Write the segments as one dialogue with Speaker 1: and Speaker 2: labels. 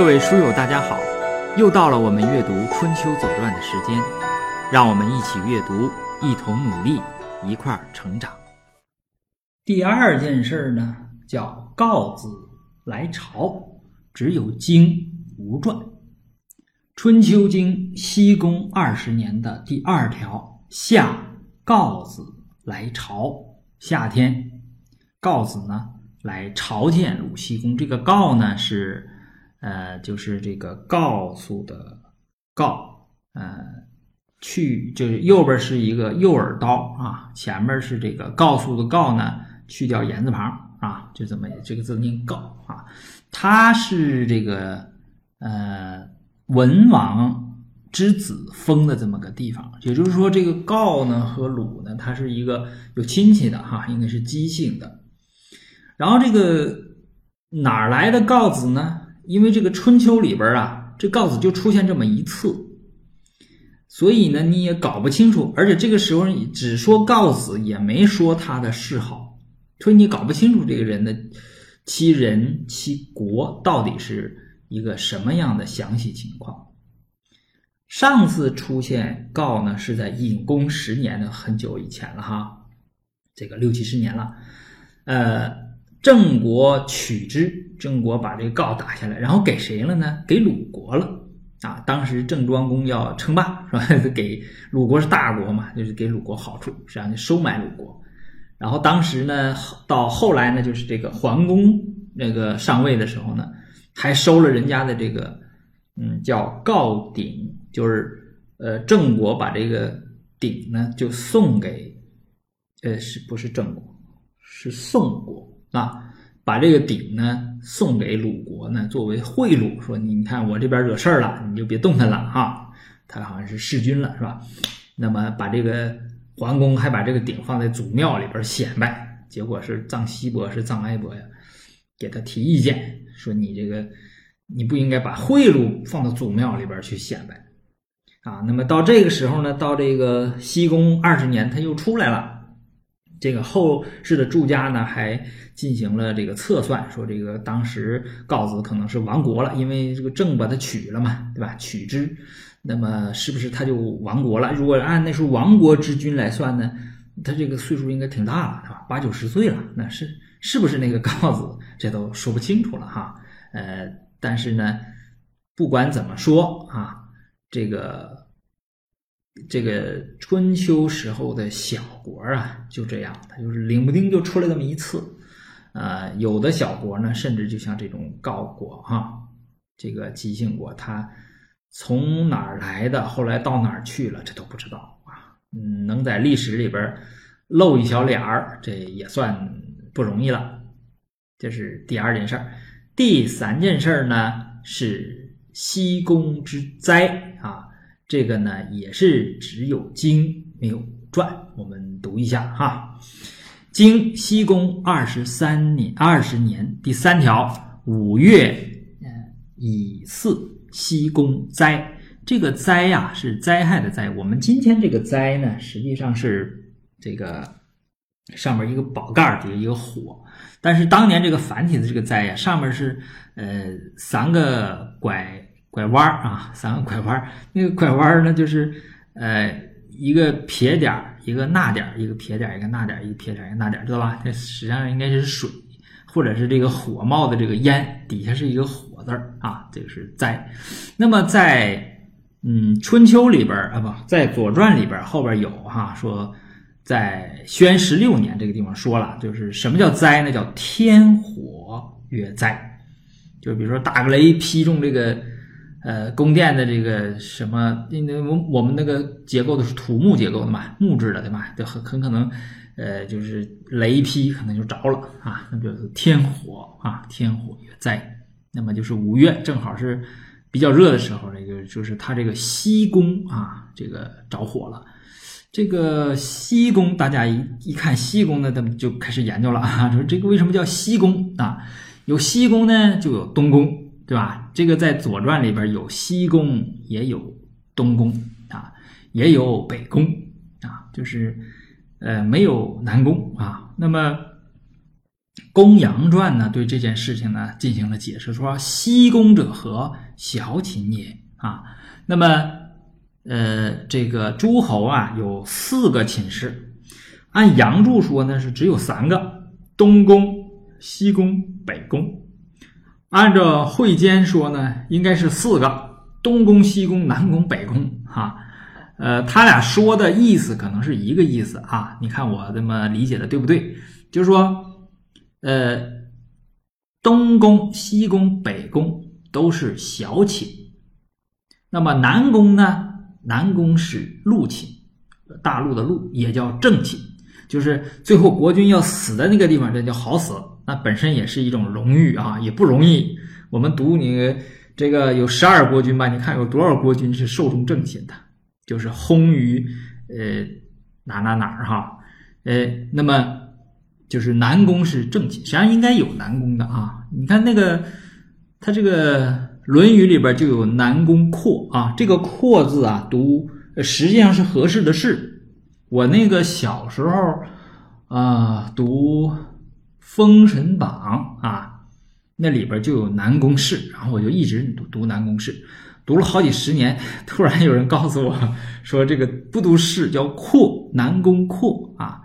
Speaker 1: 各位书友，大家好！又到了我们阅读《春秋左传》的时间，让我们一起阅读，一同努力，一块儿成长。
Speaker 2: 第二件事呢，叫告子来朝，只有经无传。《春秋经》西公二十年的第二条，夏告子来朝，夏天，告子呢来朝见鲁西公。这个告呢是。呃，就是这个告诉的告，呃，去就是右边是一个右耳刀啊，前面是这个告诉的告呢，去掉言字旁啊，就这么这个字念告啊。他是这个呃文王之子封的这么个地方，也就是说，这个告呢和鲁呢，他是一个有亲戚的哈，应该是姬姓的。然后这个哪来的告子呢？因为这个春秋里边啊，这告子就出现这么一次，所以呢你也搞不清楚，而且这个时候只说告子，也没说他的谥号，所以你搞不清楚这个人的其人其国到底是一个什么样的详细情况。上次出现告呢是在隐公十年的很久以前了哈，这个六七十年了，呃，郑国取之。郑国把这个告打下来，然后给谁了呢？给鲁国了啊！当时郑庄公要称霸，是吧？给鲁国是大国嘛，就是给鲁国好处，实际上就收买鲁国。然后当时呢，到后来呢，就是这个桓公那个上位的时候呢，还收了人家的这个，嗯，叫告鼎，就是呃，郑国把这个鼎呢就送给，呃，是不是郑国？是宋国啊？把这个鼎呢送给鲁国呢，作为贿赂，说你看我这边惹事儿了，你就别动弹了哈。他好像是弑君了，是吧？那么把这个桓公还把这个鼎放在祖庙里边显摆，结果是臧西伯是臧哀伯呀，给他提意见，说你这个你不应该把贿赂放到祖庙里边去显摆啊。那么到这个时候呢，到这个西宫二十年，他又出来了。这个后世的注家呢，还进行了这个测算，说这个当时告子可能是亡国了，因为这个郑把他娶了嘛，对吧？娶之，那么是不是他就亡国了？如果按那时候亡国之君来算呢，他这个岁数应该挺大了，是吧？八九十岁了，那是是不是那个告子？这都说不清楚了哈。呃，但是呢，不管怎么说啊，这个。这个春秋时候的小国啊，就这样，他就是领不丁就出来这么一次，呃，有的小国呢，甚至就像这种郜国哈，这个姬姓国，他从哪儿来的，后来到哪儿去了，这都不知道啊。嗯，能在历史里边露一小脸儿，这也算不容易了。这是第二件事儿，第三件事儿呢是西宫之灾啊。这个呢也是只有经没有传，我们读一下哈。经西宫二十三年二十年第三条五月，嗯，乙巳，西宫灾。这个灾呀是灾害的灾。我们今天这个灾呢，实际上是这个上面一个宝盖底下一个火，但是当年这个繁体的这个灾呀，上面是呃三个拐。拐弯儿啊，三个拐弯儿，那个拐弯儿呢，就是呃一个撇点儿，一个捺点儿，一个撇点儿，一个捺点儿，一个撇点儿，一个捺点儿，知道吧？这实际上应该是水，或者是这个火冒的这个烟，底下是一个火字儿啊，这个是灾。那么在嗯春秋里边儿啊，不在左传里边儿后边有哈说，在宣十六年这个地方说了，就是什么叫灾呢？叫天火曰灾，就比如说打个雷劈中这个。呃，宫殿的这个什么，因为我我们那个结构都是土木结构的嘛，木质的对吧？就很很可能，呃，就是雷劈可能就着了啊，那就是天火啊，天火也灾。那么就是五月正好是比较热的时候，这个就是它这个西宫啊，这个着火了。这个西宫，大家一一看西宫呢，他们就开始研究了啊，说这个为什么叫西宫啊？有西宫呢，就有东宫。对吧？这个在《左传》里边有西宫，也有东宫啊，也有北宫啊，就是呃没有南宫啊。那么公羊传呢对这件事情呢进行了解释，说西宫者何？小寝也啊。那么呃，这个诸侯啊有四个寝室，按杨注说呢是只有三个：东宫、西宫、北宫。按照会监说呢，应该是四个：东宫、西宫、南宫、北宫。哈，呃，他俩说的意思可能是一个意思啊。你看我这么理解的对不对？就是说。呃，东宫、西宫、北宫都是小寝，那么南宫呢？南宫是陆寝，大陆的陆也叫正寝，就是最后国君要死的那个地方，这叫好死，那本身也是一种荣誉啊，也不容易。我们读你这个有十二国君吧？你看有多少国君是寿终正寝的，就是薨于呃哪哪哪儿哈？呃，那么。就是南宫是正寝，实际上应该有南宫的啊。你看那个，他这个《论语》里边就有南宫阔啊。这个“阔”字啊，读实际上是合适的是。我那个小时候啊，读《封神榜》啊，那里边就有南宫氏，然后我就一直读读南宫氏，读了好几十年。突然有人告诉我说，这个不读氏叫阔，南宫阔啊。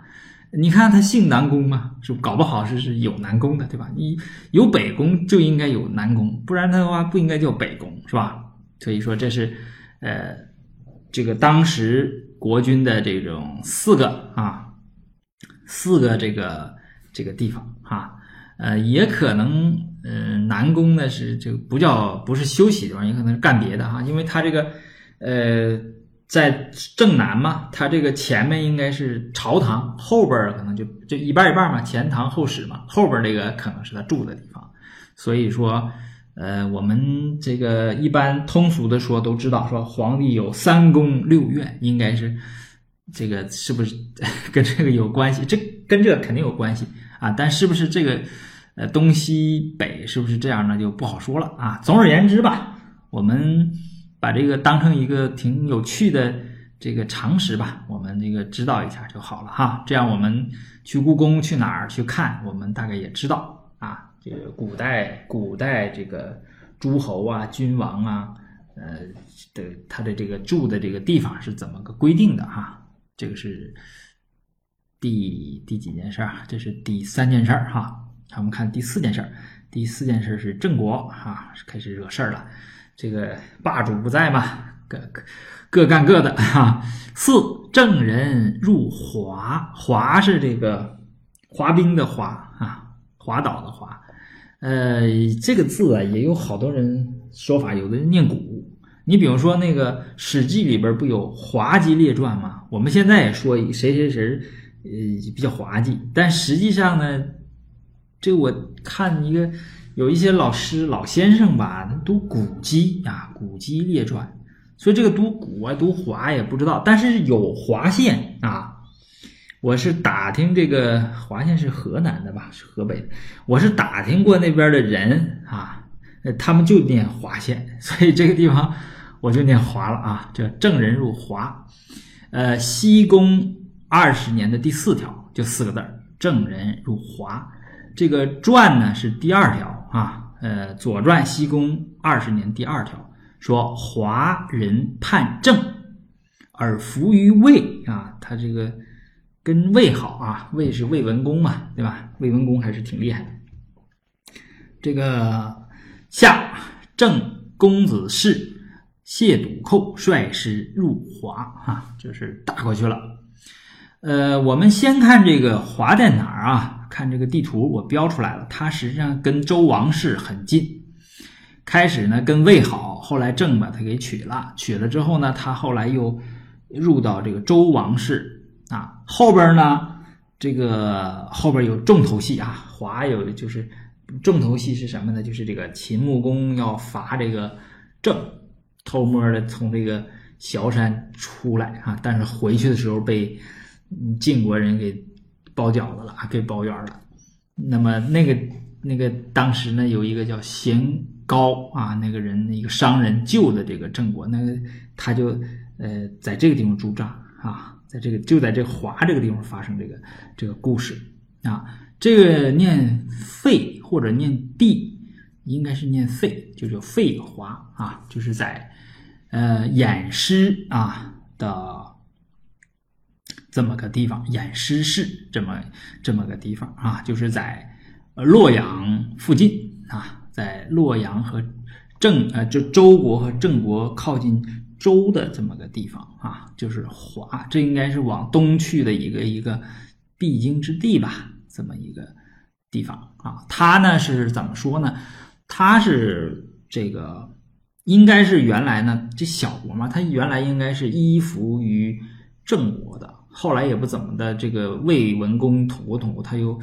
Speaker 2: 你看他姓南宫嘛，是不搞不好是是有南宫的，对吧？你有北宫就应该有南宫，不然的话不应该叫北宫，是吧？所以说这是，呃，这个当时国君的这种四个啊，四个这个这个地方哈，呃，也可能，嗯，南宫呢是这个不叫不是休息地方，也可能是干别的哈，因为他这个，呃。在正南嘛，它这个前面应该是朝堂，后边可能就就一半一半嘛，前堂后室嘛，后边这个可能是他住的地方。所以说，呃，我们这个一般通俗的说都知道，说皇帝有三宫六院，应该是这个是不是 跟这个有关系？这跟这肯定有关系啊，但是不是这个呃东西北是不是这样呢？就不好说了啊。总而言之吧，我们。把这个当成一个挺有趣的这个常识吧，我们这个知道一下就好了哈。这样我们去故宫去哪儿去看，我们大概也知道啊。这个古代古代这个诸侯啊、君王啊，呃的他的这个住的这个地方是怎么个规定的哈？这个是第第几件事儿？这是第三件事儿哈。我们看第四件事儿，第四件事是郑国哈开始惹事儿了。这个霸主不在嘛，各各各干各的哈。四郑人入华，华是这个滑冰的滑啊，滑倒的滑。呃，这个字啊，也有好多人说法，有的人念古。你比如说那个《史记》里边不有滑稽列传吗？我们现在也说谁谁谁，呃，比较滑稽，但实际上呢，这我看一个。有一些老师老先生吧，读古籍啊，古籍列传，所以这个读古啊，读华也不知道，但是有华县啊。我是打听这个华县是河南的吧，是河北的。我是打听过那边的人啊，他们就念华县，所以这个地方我就念华了啊，叫郑人入华。呃，西宫二十年的第四条就四个字儿，正人入华。这个传呢是第二条。啊，呃，《左传》西宫二十年第二条说：“华人叛郑，而服于魏。”啊，他这个跟魏好啊，魏是魏文公嘛，对吧？魏文公还是挺厉害的。这个夏郑公子氏谢堵寇率师入华，啊，就是打过去了。呃，我们先看这个华在哪儿啊？看这个地图，我标出来了。它实际上跟周王室很近。开始呢跟魏好，后来郑把他给娶了。娶了之后呢，他后来又入到这个周王室啊。后边呢，这个后边有重头戏啊。华有就是重头戏是什么呢？就是这个秦穆公要伐这个郑，偷摸的从这个崤山出来啊。但是回去的时候被晋国人给。包饺子了，给包圆了。那么那个那个当时呢，有一个叫贤高啊，那个人一个商人救的这个郑国，那个他就呃在这个地方驻扎啊，在这个就在这华这个地方发生这个这个故事啊。这个念废或者念地，应该是念费，就叫费华啊，就是在呃偃师啊的这么个地方，偃师市这么这么个地方啊，就是在洛阳附近啊，在洛阳和郑呃就周国和郑国靠近。周的这么个地方啊，就是华，这应该是往东去的一个一个必经之地吧，这么一个地方啊。它呢是怎么说呢？它是这个应该是原来呢这小国嘛，它原来应该是依附于郑国的，后来也不怎么的，这个魏文公统过统过，他又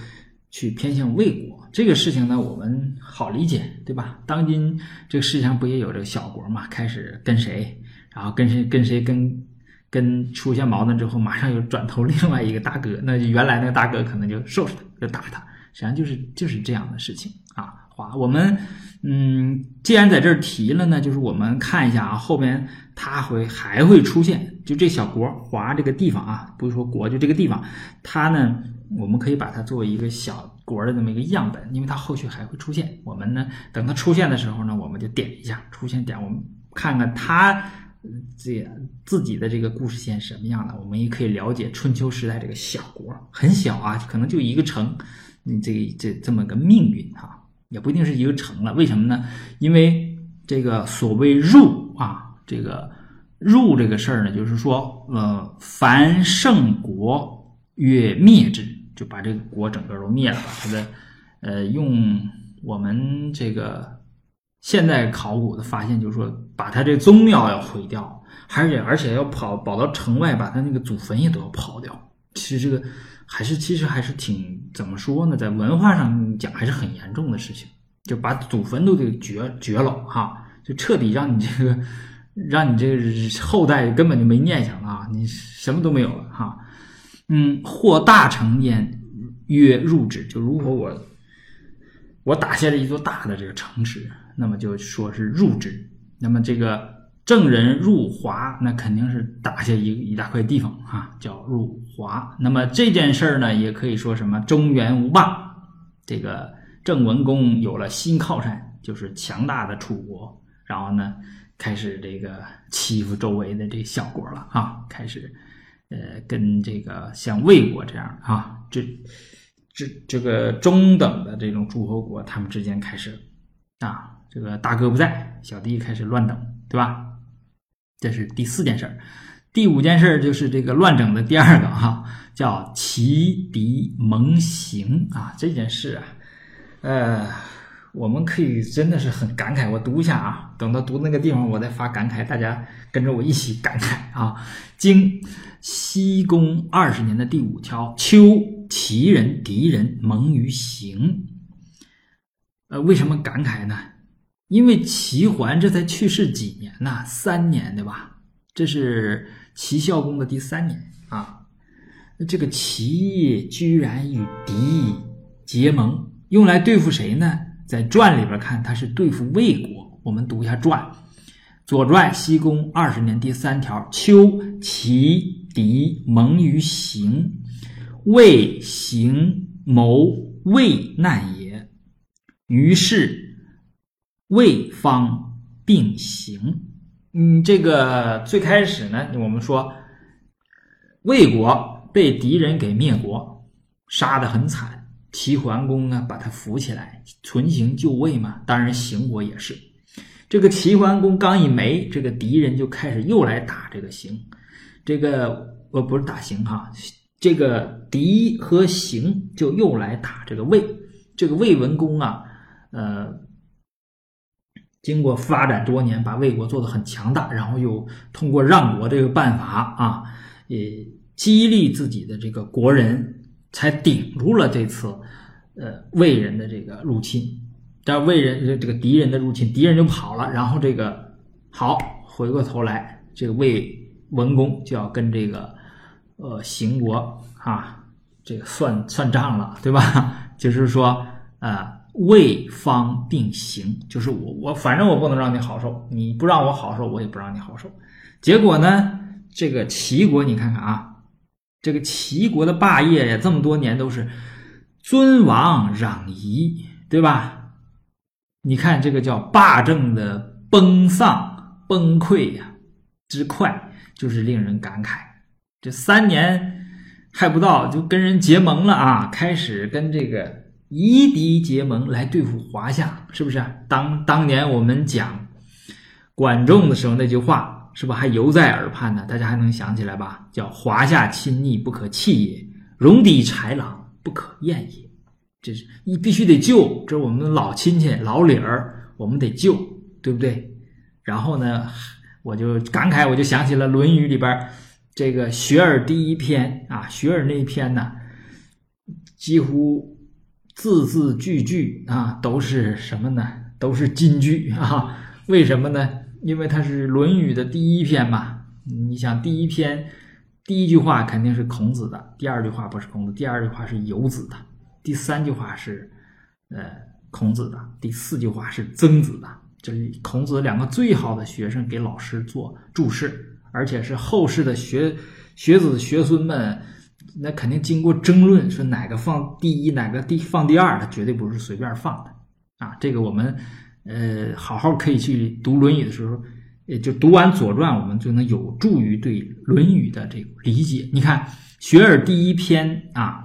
Speaker 2: 去偏向魏国。这个事情呢，我们好理解，对吧？当今这个世界上不也有这个小国嘛，开始跟谁？然后跟谁跟谁跟跟出现矛盾之后，马上又转投另外一个大哥，那原来那个大哥可能就收拾他，就打他，实际上就是就是这样的事情啊。华，我们嗯，既然在这儿提了呢，就是我们看一下啊，后边他会还会出现，就这小国华这个地方啊，不是说国就这个地方，它呢，我们可以把它作为一个小国的这么一个样本，因为它后续还会出现。我们呢，等它出现的时候呢，我们就点一下出现点，我们看看它。这自己的这个故事线什么样的，我们也可以了解春秋时代这个小国很小啊，可能就一个城，你这这这么个命运哈，也不一定是一个城了。为什么呢？因为这个所谓入啊，这个入这个事儿呢，就是说呃，凡胜国越灭之，就把这个国整个都灭了，把它的呃用我们这个。现在考古的发现就是说，把他这宗庙要毁掉，而且而且要跑跑到城外，把他那个祖坟也都要刨掉。其实这个还是其实还是挺怎么说呢，在文化上讲还是很严重的事情，就把祖坟都给绝绝了哈，就彻底让你这个让你这个后代根本就没念想了啊，你什么都没有了哈。嗯，或大成焉，曰入之。就如果我我打下了一座大的这个城池。那么就说是入之，那么这个郑人入华，那肯定是打下一一大块地方啊，叫入华。那么这件事儿呢，也可以说什么中原无霸，这个郑文公有了新靠山，就是强大的楚国，然后呢，开始这个欺负周围的这小国了啊，开始呃跟这个像魏国这样啊，这这这个中等的这种诸侯国，他们之间开始啊。这个大哥不在，小弟开始乱整，对吧？这是第四件事儿。第五件事儿就是这个乱整的第二个哈，叫齐敌盟行啊。这件事啊，呃，我们可以真的是很感慨。我读一下啊，等到读那个地方，我再发感慨，大家跟着我一起感慨啊。经西宫二十年的第五条，秋齐人敌人盟于行。呃，为什么感慨呢？因为齐桓这才去世几年呐，三年对吧？这是齐孝公的第三年啊。这个齐居然与敌结盟，用来对付谁呢？在传里边看，他是对付魏国。我们读一下传，《左传》西公二十年第三条：秋齐敌盟于行，魏行谋魏难也。于是。魏方并行，嗯，这个最开始呢，我们说魏国被敌人给灭国，杀得很惨。齐桓公呢，把他扶起来，存行就位嘛。当然，邢国也是。这个齐桓公刚一没，这个敌人就开始又来打这个邢。这个呃不是打邢哈，这个敌和邢就又来打这个魏。这个魏文公啊，呃。经过发展多年，把魏国做得很强大，然后又通过让国这个办法啊，也激励自己的这个国人，才顶住了这次呃魏人的这个入侵。但魏人这个敌人的入侵，敌人就跑了，然后这个好回过头来，这个魏文公就要跟这个呃邢国啊这个算算账了，对吧？就是说啊。魏方定行，就是我我反正我不能让你好受，你不让我好受，我也不让你好受。结果呢，这个齐国你看看啊，这个齐国的霸业呀，这么多年都是尊王攘夷，对吧？你看这个叫霸政的崩丧崩溃呀之快，就是令人感慨。这三年还不到，就跟人结盟了啊！开始跟这个夷狄结盟来对付华夏，是不是？当当年我们讲管仲的时候那句话，是不还犹在耳畔呢？大家还能想起来吧？叫“华夏亲昵不可弃也，戎狄豺狼不可厌也”。这是你必须得救，这是我们的老亲戚老理儿，我们得救，对不对？然后呢，我就感慨，我就想起了《论语》里边。这个学而第一篇啊，学而那一篇呢，几乎字字句句啊都是什么呢？都是金句啊！为什么呢？因为它是《论语》的第一篇嘛。你想，第一篇第一句话肯定是孔子的，第二句话不是孔子，第二句话是游子的，第三句话是呃孔子的，第四句话是曾子的。这是孔子两个最好的学生给老师做注释。而且是后世的学学子学孙们，那肯定经过争论，说哪个放第一，哪个第放第二，他绝对不是随便放的啊！这个我们呃好好可以去读《论语》的时候，也就读完《左传》，我们就能有助于对《论语》的这个理解。你看《学而》第一篇啊，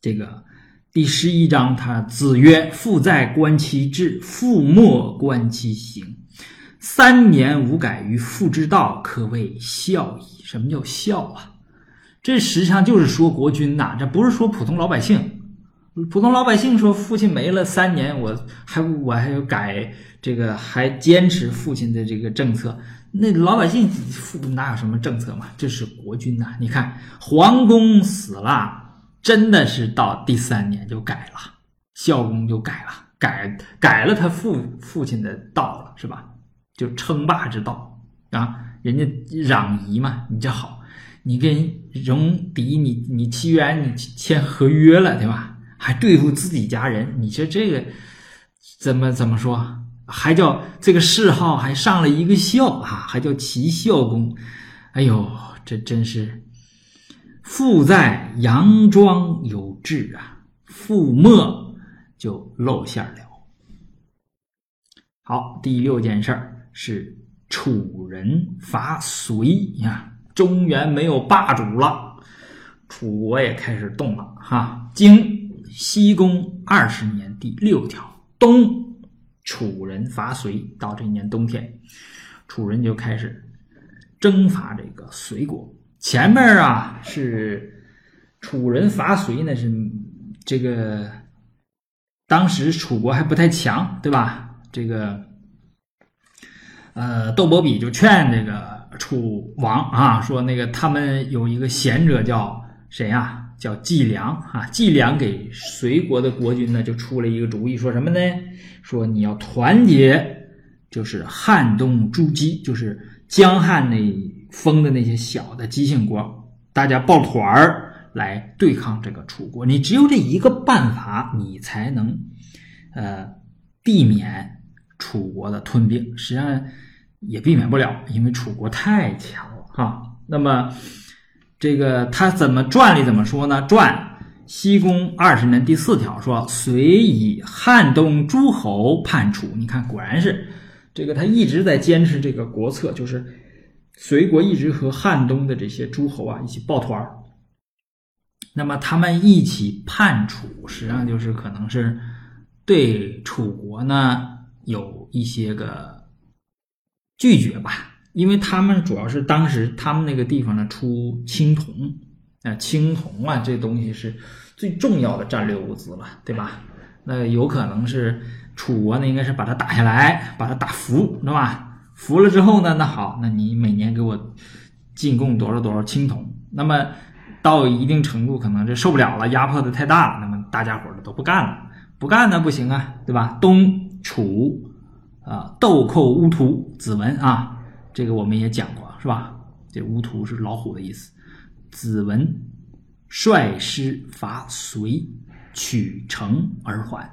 Speaker 2: 这个第十一章，他子曰：“父在，观其志；父莫，观其行。”三年无改于父之道，可谓孝矣。什么叫孝啊？这实际上就是说国君呐，这不是说普通老百姓。普通老百姓说父亲没了三年，我还我还要改这个，还坚持父亲的这个政策。那老百姓父哪有什么政策嘛？这是国君呐。你看皇公死了，真的是到第三年就改了，孝公就改了，改改了他父父亲的道了，是吧？就称霸之道啊，人家攘夷嘛，你这好，你跟戎狄，你你契约你签合约了，对吧？还对付自己家人，你说这个怎么怎么说？还叫这个谥号还上了一个孝啊，还叫齐孝公。哎呦，这真是父在佯装有志啊，父没就露馅了。好，第六件事儿。是楚人伐隋呀，中原没有霸主了，楚国也开始动了哈。经西宫二十年第六条，冬，楚人伐隋。到这一年冬天，楚人就开始征伐这个隋国。前面啊是楚人伐隋呢，是这个当时楚国还不太强，对吧？这个。呃，窦伯比就劝这个楚王啊，说那个他们有一个贤者叫谁呀？叫季梁啊。季梁给隋国的国君呢，就出了一个主意，说什么呢？说你要团结，就是汉东诸姬，就是江汉那封的那些小的姬姓国，大家抱团儿来对抗这个楚国。你只有这一个办法，你才能呃避免楚国的吞并。实际上。也避免不了，因为楚国太强了哈。那么，这个他怎么传里怎么说呢？传西宫二十年第四条说：“隋以汉东诸侯叛楚。”你看，果然是这个他一直在坚持这个国策，就是隋国一直和汉东的这些诸侯啊一起抱团。那么他们一起叛楚，实际上就是可能是对楚国呢有一些个。拒绝吧，因为他们主要是当时他们那个地方呢出青铜，啊，青铜啊这东西是最重要的战略物资了，对吧？那有可能是楚国呢，应该是把它打下来，把它打服，对吧？服了之后呢，那好，那你每年给我进贡多少多少青铜，那么到一定程度，可能这受不了了，压迫的太大了，那么大家伙儿都不干了，不干那不行啊，对吧？东楚。啊，豆蔻乌图子文啊，这个我们也讲过，是吧？这乌图是老虎的意思。子文率师伐隋，取城而还，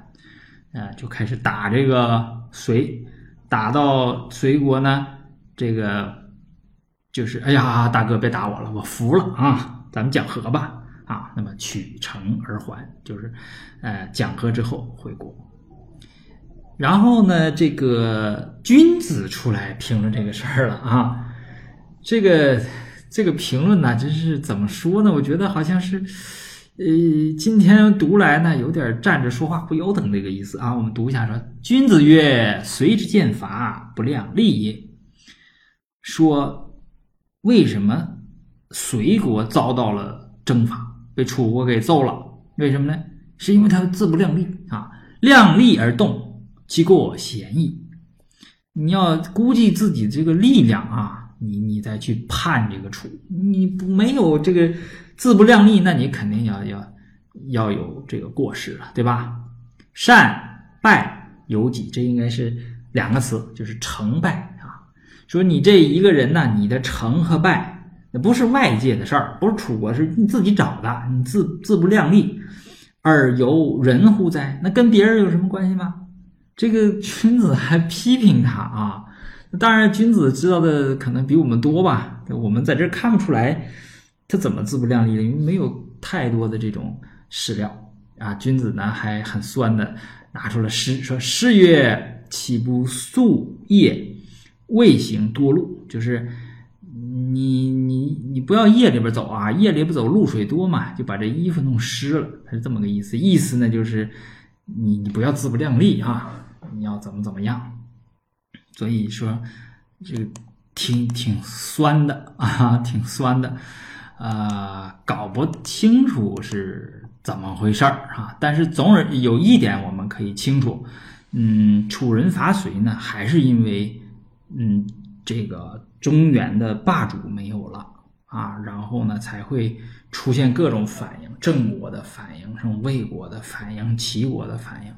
Speaker 2: 呃，就开始打这个隋，打到隋国呢，这个就是，哎呀，大哥别打我了，我服了啊，咱们讲和吧。啊，那么取城而还，就是呃讲和之后回国。然后呢，这个君子出来评论这个事儿了啊，这个这个评论呢，真是怎么说呢？我觉得好像是。呃，今天读来呢，有点站着说话不腰疼这个意思啊。我们读一下，说：“君子曰：随之见伐，不量力也。”说为什么隋国遭到了征伐，被楚国给揍了？为什么呢？是因为他自不量力啊，量力而动，其过嫌矣。你要估计自己这个力量啊，你你再去判这个楚，你不没有这个。自不量力，那你肯定要要要有这个过失了，对吧？善败有己，这应该是两个词，就是成败啊。说你这一个人呢，你的成和败，那不是外界的事儿，不是楚国，是你自己找的。你自自不量力，而由人乎哉？那跟别人有什么关系吗？这个君子还批评他啊。当然，君子知道的可能比我们多吧，我们在这看不出来。他怎么自不量力的？因为没有太多的这种史料啊。君子呢还很酸的拿出了诗，说：“诗曰：岂不素夜，未行多路。”就是你你你不要夜里边走啊，夜里不走露水多嘛，就把这衣服弄湿了。他是这么个意思。意思呢就是你你不要自不量力啊，你要怎么怎么样。所以说这个挺挺酸的 啊，挺酸的。呃，搞不清楚是怎么回事儿啊！但是总而有一点我们可以清楚，嗯，楚人伐隋呢，还是因为嗯，这个中原的霸主没有了啊，然后呢才会出现各种反应，郑国的反应，什么魏国的反应，齐国的反应，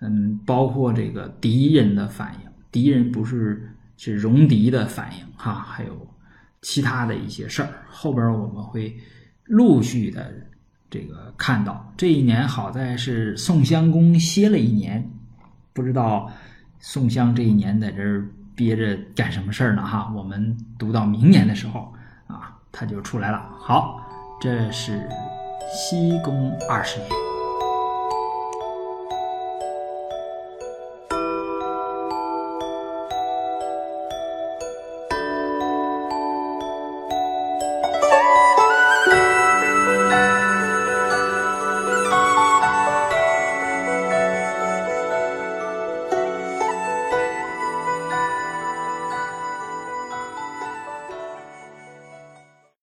Speaker 2: 嗯，包括这个敌人的反应，敌人不是是戎狄的反应哈，还有。其他的一些事儿，后边我们会陆续的这个看到。这一年好在是宋襄公歇了一年，不知道宋襄这一年在这儿憋着干什么事儿呢？哈，我们读到明年的时候啊，他就出来了。好，这是西公二十年。